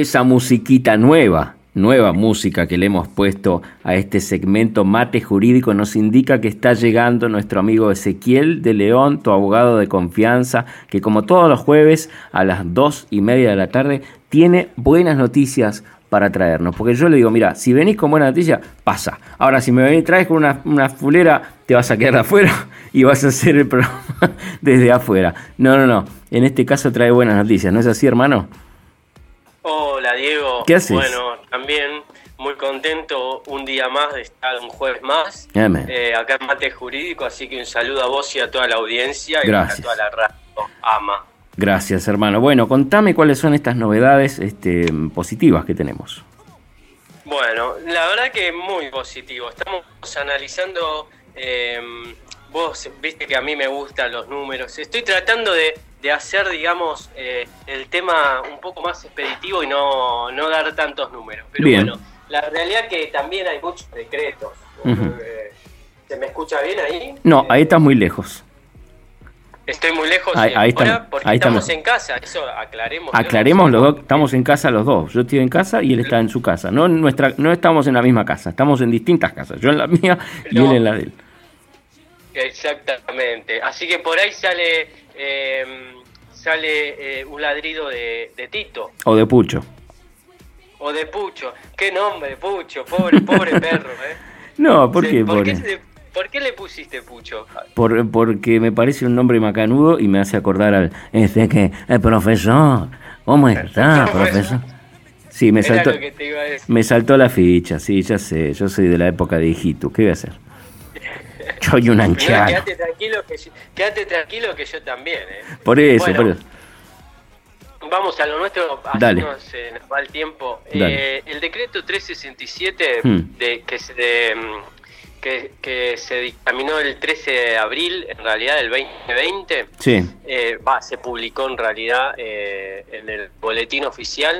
esa musiquita nueva, nueva música que le hemos puesto a este segmento Mate Jurídico nos indica que está llegando nuestro amigo Ezequiel de León, tu abogado de confianza, que como todos los jueves a las dos y media de la tarde tiene buenas noticias para traernos. Porque yo le digo, mira, si venís con buena noticia, pasa. Ahora, si me venís, traes con una, una fulera, te vas a quedar afuera y vas a hacer el programa desde afuera. No, no, no. En este caso trae buenas noticias, ¿no es así, hermano? Diego. ¿Qué haces? Bueno, también muy contento un día más de estar un jueves más eh, acá en Mate Jurídico, así que un saludo a vos y a toda la audiencia y a toda la radio AMA. Gracias hermano. Bueno, contame cuáles son estas novedades este, positivas que tenemos. Bueno, la verdad que muy positivo. Estamos analizando, eh, vos viste que a mí me gustan los números, estoy tratando de de hacer, digamos, eh, el tema un poco más expeditivo y no, no dar tantos números. Pero bueno, la realidad es que también hay muchos decretos. Eh, ¿Se me escucha bien ahí? No, ahí estás muy lejos. Estoy muy lejos ahí, ahí porque estamos, en casa, eso aclaremos. Aclaremos los dos, estamos en casa los dos. Yo estoy en casa y él está en su casa. No nuestra, no estamos en la misma casa, estamos en distintas casas. Yo en la mía y él en la de él. Exactamente. Así que por ahí sale eh, sale eh, un ladrido de, Tito. O de Pucho. O de Pucho. Qué nombre, Pucho. Pobre, pobre perro, ¿eh? No, ¿por qué? ¿Por, qué, le pusiste Pucho? Por, porque me parece un nombre macanudo y me hace acordar al... Este que... El profesor. ¿Cómo está, profesor? Sí, me saltó, me saltó la ficha, sí, ya sé, yo soy de la época de hijito, ¿qué voy a hacer? Soy un anciano. Quédate tranquilo, que quédate tranquilo que yo también. ¿eh? Por eso, por eso. Vamos a lo nuestro, así se nos va el tiempo. Eh, el decreto 367 hmm. de, que, se, que, que, se dictaminó el 13 de abril, en realidad del 2020, sí. eh, va, se publicó en realidad eh, en el boletín oficial.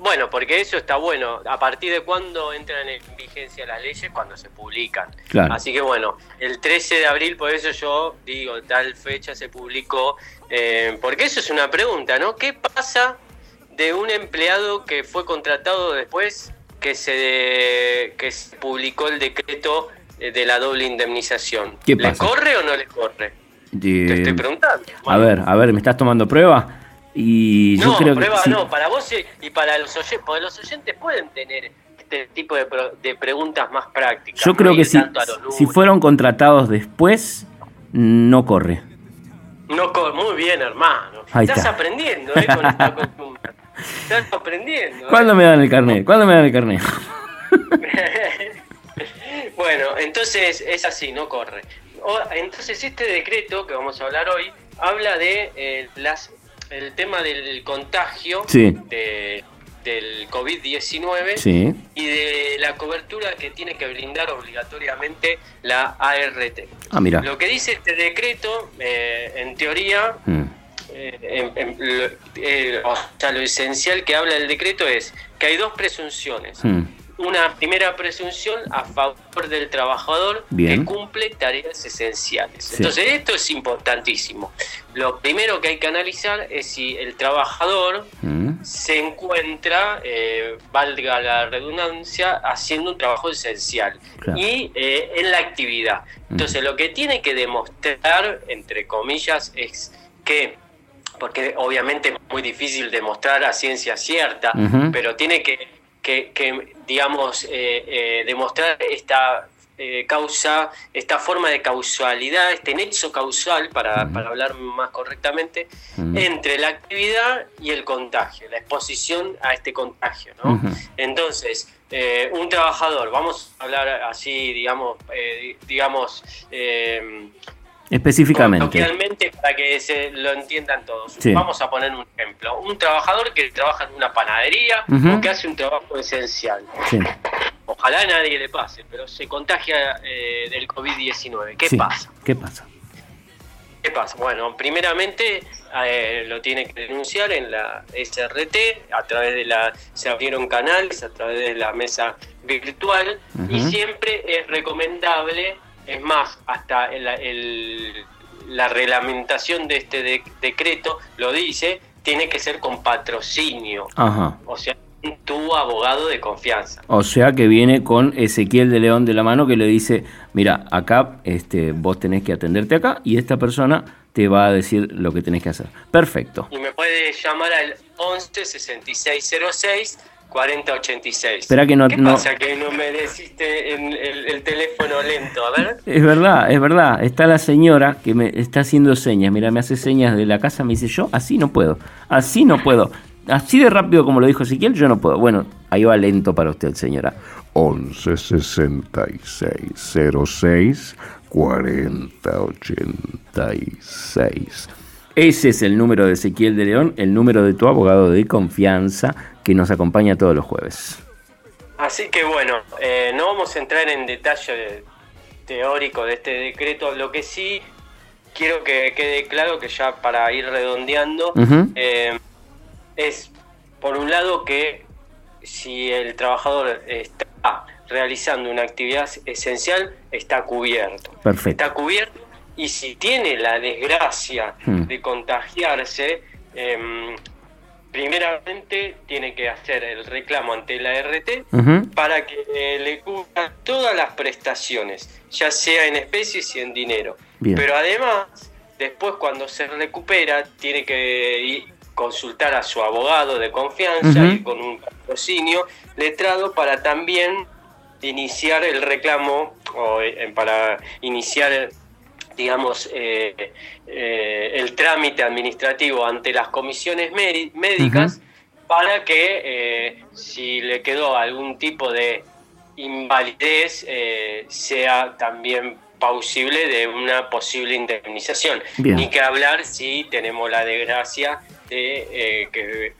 Bueno, porque eso está bueno. ¿A partir de cuándo entran en vigencia las leyes? Cuando se publican. Así que bueno, el 13 de abril, por eso yo digo, tal fecha se publicó. Eh, porque eso es una pregunta, ¿no? ¿Qué pasa de un empleado que fue contratado después que se, que se publicó el decreto de la doble indemnización? ¿Le corre o no le corre? Te estoy preguntando. A ver, a ver, ¿me estás tomando prueba? Y no, creo prueba no, para vos y para los oyentes, porque los oyentes pueden tener este tipo de, preguntas más prácticas. Yo creo que si, si fueron contratados después, no corre. No corre, muy bien, hermano. Estás aprendiendo, ¿eh? Con esta costumbre. Estás aprendiendo. ¿eh? ¿Cuándo me dan el carnet? ¿Cuándo me dan el carnet? bueno, entonces es así, no corre. entonces este decreto que vamos a hablar hoy habla de eh, las el tema del contagio de, del COVID-19 y de la cobertura que tiene que brindar obligatoriamente la ART. Ah, mira. Lo que dice este decreto, eh, en teoría, mm. eh, lo, eh, o sea, lo esencial que habla el decreto es que hay dos presunciones. Mm una primera presunción a favor del trabajador que cumple tareas esenciales. Entonces esto es importantísimo. Lo primero que hay que analizar es si el trabajador mm. se encuentra, eh, valga la redundancia, haciendo un trabajo esencial y eh, en la actividad. Mm. Entonces lo que tiene que demostrar, entre comillas, es que porque obviamente es muy difícil demostrar a ciencia cierta, pero tiene que que, digamos, eh, eh, demostrar esta eh, causa, esta forma de causalidad, este nexo causal, para, hablar más correctamente, entre la actividad y el contagio, la exposición a este contagio. ¿no? Entonces, un trabajador, vamos a hablar así, digamos, digamos Específicamente. para que se lo entiendan todos. Vamos a poner un ejemplo. Un trabajador que trabaja en una panadería o que hace un trabajo esencial. Ojalá a nadie le pase, pero se contagia eh, del COVID-19. ¿Qué pasa? ¿Qué pasa? ¿Qué pasa? Bueno, primeramente eh, lo tiene que denunciar en la SRT, a través de la, se abrieron canales, a través de la mesa virtual, y siempre es recomendable es más, hasta la reglamentación de este decreto lo dice, tiene que ser con patrocinio. Ajá. O sea, tu abogado de confianza. O sea que viene con Ezequiel de León de la mano que le dice, mira, acá este, vos tenés que atenderte acá y esta persona te va a decir lo que tenés que hacer. Perfecto. Y me puede llamar al 11 6606 4086. Espera que no, ¿Qué pasa que no me deciste el, el, teléfono lento? A ver. Es verdad, es verdad. Está la señora que me está haciendo señas. Mira, me hace señas de la casa. Me dice, yo así no puedo. Así no puedo. Así de rápido como lo dijo Ezequiel, yo no puedo. Bueno, ahí va lento para usted, señora. 11 66 06 40 86. Ese es el número de Ezequiel de León, el número de tu abogado de confianza que nos acompaña todos los jueves. Así que bueno, eh, no vamos a entrar en detalle teórico de este decreto, lo que sí quiero que quede claro que ya para ir redondeando, eh, es por un lado que si el trabajador está realizando una actividad esencial, está cubierto. Perfecto. Está cubierto y si tiene la desgracia hmm. de contagiarse, eh, primeramente tiene que hacer el reclamo ante la RT para que le cubra todas las prestaciones, ya sea en especies y en dinero. Pero además, después cuando se recupera, tiene que consultar a su abogado de confianza y con un patrocinio letrado para también iniciar el reclamo o eh, para iniciar digamos, eh, eh, el trámite administrativo ante las comisiones médicas para que eh, si le quedó algún tipo de invalidez sea también pausible de una posible indemnización. Ni que hablar si tenemos la desgracia de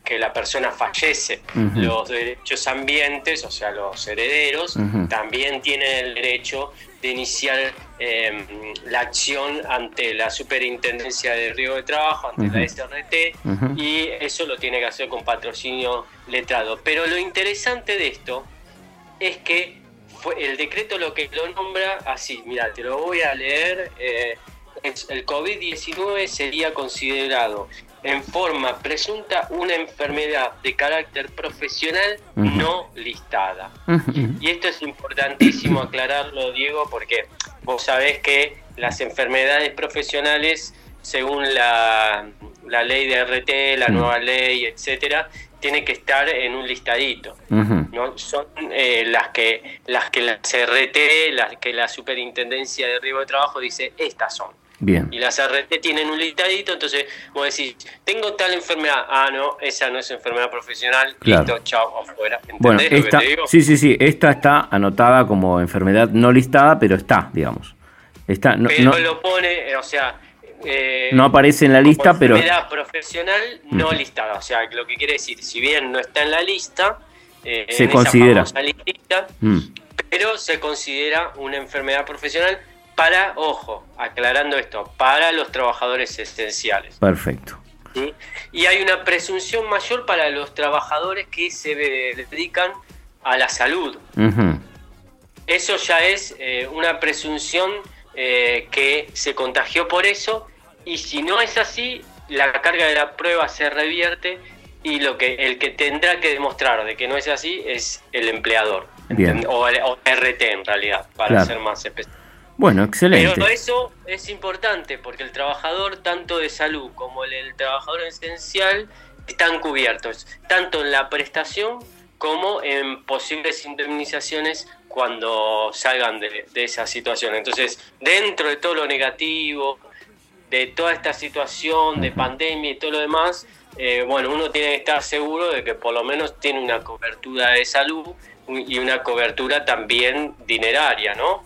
que, la persona fallece. Los derechos ambientes, o sea, los herederos, también tienen el derecho de iniciar em, la acción ante la Superintendencia de Río de Trabajo, ante la SRT, y eso lo tiene que hacer con patrocinio letrado. Pero lo interesante de esto es que fue el decreto lo que lo nombra así, mira, te lo voy a leer, eh, el COVID-19 sería considerado en forma presunta una enfermedad de carácter profesional no listada. Y esto es importantísimo aclararlo, Diego, porque vos sabés que las enfermedades profesionales, según la, la ley de RT, la nueva ley, etcétera, tiene que estar en un listadito. ¿no? Son eh, las que las que la RT, las que la Superintendencia de Riesgo de Trabajo dice, estas son. Bien. Y las RT tienen un listadito, entonces vos decís, tengo tal enfermedad, ah, no, esa no es enfermedad profesional, listo, chao, afuera. Bueno, esta, sí, sí, sí, esta está anotada como enfermedad no listada, pero está, digamos. Está, no, pero lo pone, o sea... Eh, no aparece en la lista, pero... Enfermedad profesional no listada, o sea, lo que quiere decir, si bien no está en la lista, eh, se considera. Mm. pero se considera una enfermedad profesional para, ojo, aclarando esto, para los trabajadores esenciales. Perfecto. Y hay una presunción mayor para los trabajadores que se dedican a la salud. Eso ya es eh, una presunción eh, que se contagió por eso y si no es así, la carga de la prueba se revierte y lo que el que tendrá que demostrar de que no es así es el empleador O, el, RT en realidad, para ser más específico. Bueno, excelente. Pero eso es importante porque el trabajador, tanto de salud como el, trabajador esencial, están cubiertos, tanto en la prestación como en posibles indemnizaciones cuando salgan de, esa situación. Entonces, dentro de todo lo negativo, de toda esta situación de pandemia y todo lo demás, eh, bueno, uno tiene que estar seguro de que por lo menos tiene una cobertura de salud y una cobertura también dineraria, ¿no?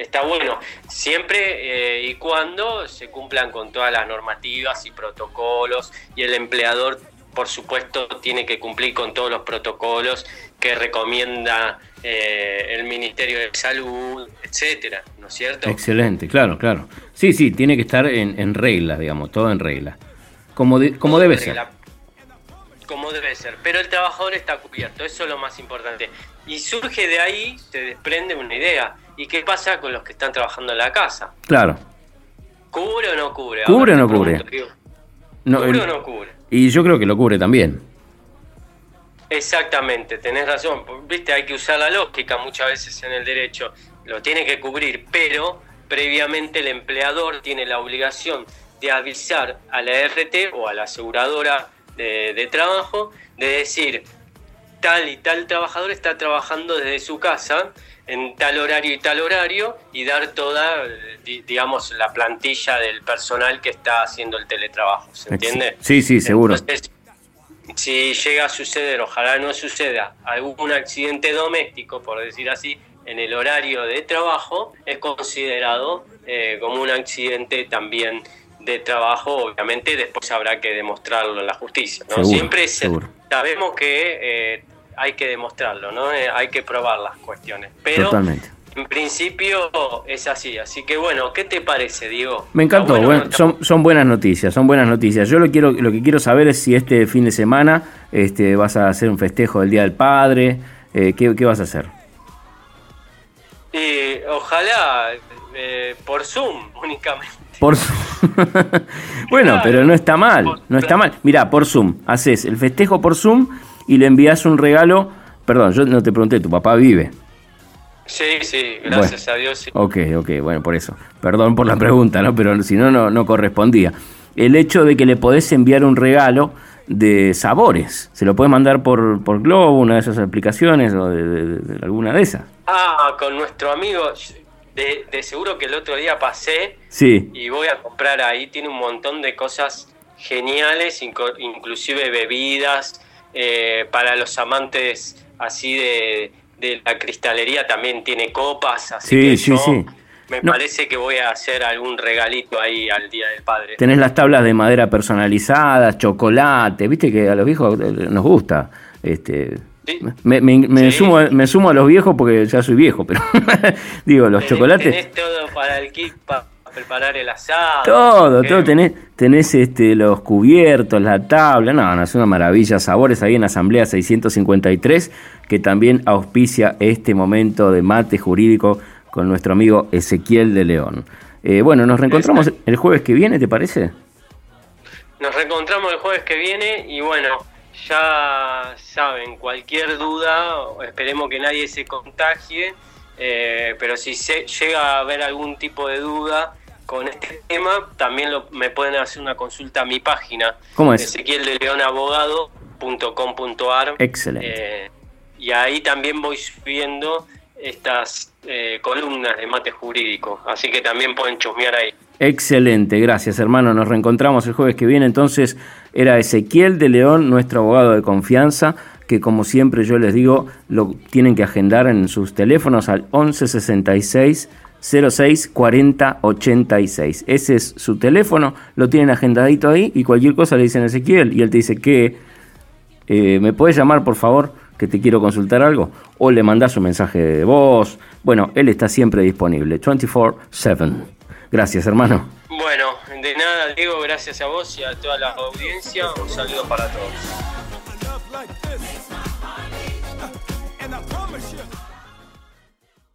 Está bueno, siempre eh, y cuando se cumplan con todas las normativas y protocolos y el empleador, por supuesto, tiene que cumplir con todos los protocolos que recomienda eh, el Ministerio de Salud, etcétera, ¿no es cierto? Excelente, claro, claro. Sí, sí, tiene que estar en, regla, digamos, todo en regla. Como, como debe ser. Como debe ser, pero el trabajador está cubierto, eso es lo más importante. Y surge de ahí, se desprende una idea ¿Y qué pasa con los que están trabajando en la casa? Claro. ¿Cubre o no cubre? ¿Cubre o no cubre? ¿Cubre o no cubre? Y yo creo que lo cubre también. Exactamente, tenés razón. Viste, hay que usar la lógica muchas veces en el derecho. Lo tiene que cubrir, pero previamente el empleador tiene la obligación de avisar a la RT o a la aseguradora de, trabajo de decir tal y tal trabajador está trabajando desde su casa en tal horario y tal horario y dar toda, digamos, la plantilla del personal que está haciendo el teletrabajo. ¿Se entiende? Sí, sí, seguro si llega a suceder, ojalá no suceda, algún accidente doméstico, por decir así, en el horario de trabajo, es considerado eh, como un accidente también de trabajo, obviamente después habrá que demostrarlo en la justicia. ¿no? Siempre sabemos que eh, hay que demostrarlo, ¿no? Eh, hay que probar las cuestiones. Pero Totalmente. En principio es así, así que bueno, ¿qué te parece, Diego? Me encantó, son, son buenas noticias, son buenas noticias. Yo lo quiero, lo que quiero saber es si este fin de semana este, vas a hacer un festejo del Día del Padre, eh, ¿qué, vas a hacer? Y ojalá eh, por Zoom únicamente. Por Zoom. bueno, pero no está mal, no está mal. Mirá, por Zoom, haces el festejo por Zoom y le envías un regalo. Perdón, yo no te pregunté, tu papá vive. Sí, sí, gracias a Dios. Sí. Ok, ok, bueno, por eso. Perdón por la pregunta, ¿no? Pero si no, no, correspondía. El hecho de que le podés enviar un regalo de sabores. Se lo puedes mandar por, por Globo, una de esas aplicaciones o de, alguna de esas. Ah, con nuestro amigo. De, seguro que el otro día pasé sí. y voy a comprar ahí. Tiene un montón de cosas geniales, inclusive bebidas eh, para los amantes así de, de la cristalería también tiene copas, así que sí, sí. me parece que voy a hacer algún regalito ahí al Día del Padre. Tenés las tablas de madera personalizadas, chocolate, viste que a los viejos nos gusta. Este, me, sumo, me sumo a los viejos porque ya soy viejo, pero digo, los chocolates... Tenés todo para el kit, preparar el asado. Todo, todo tenés, tenés este, los cubiertos, la tabla, no, no, es una maravilla, sabores ahí en Asamblea 653, que también auspicia este momento de mate jurídico con nuestro amigo Ezequiel de León. Eh, bueno, nos reencontramos el jueves que viene, ¿te parece? Nos reencontramos el jueves que viene y bueno, ya saben, cualquier duda, esperemos que nadie se contagie, eh, pero si se llega a haber algún tipo de duda, con este tema, también lo, me pueden hacer una consulta a mi página. ¿Cómo es? Ezequiel de Leonabogado.com.ar. Excelente. Eh, y ahí también voy subiendo estas eh, columnas de mate jurídico, así que también pueden chusmear ahí. Excelente, gracias hermano. Nos reencontramos el jueves que viene. Entonces era Ezequiel de León, nuestro abogado de confianza, que como siempre yo les digo, lo tienen que agendar en sus teléfonos al 1166 06 40 86. Ese es su teléfono, lo tienen agendadito ahí y cualquier cosa le dicen a Ezequiel y él te dice que eh, me puedes llamar por favor que te quiero consultar algo o le mandas un mensaje de voz. Bueno, él está siempre disponible, 24/7. Gracias, hermano. Bueno, de nada, Diego, gracias a vos y a toda la audiencia. Un saludo para todos.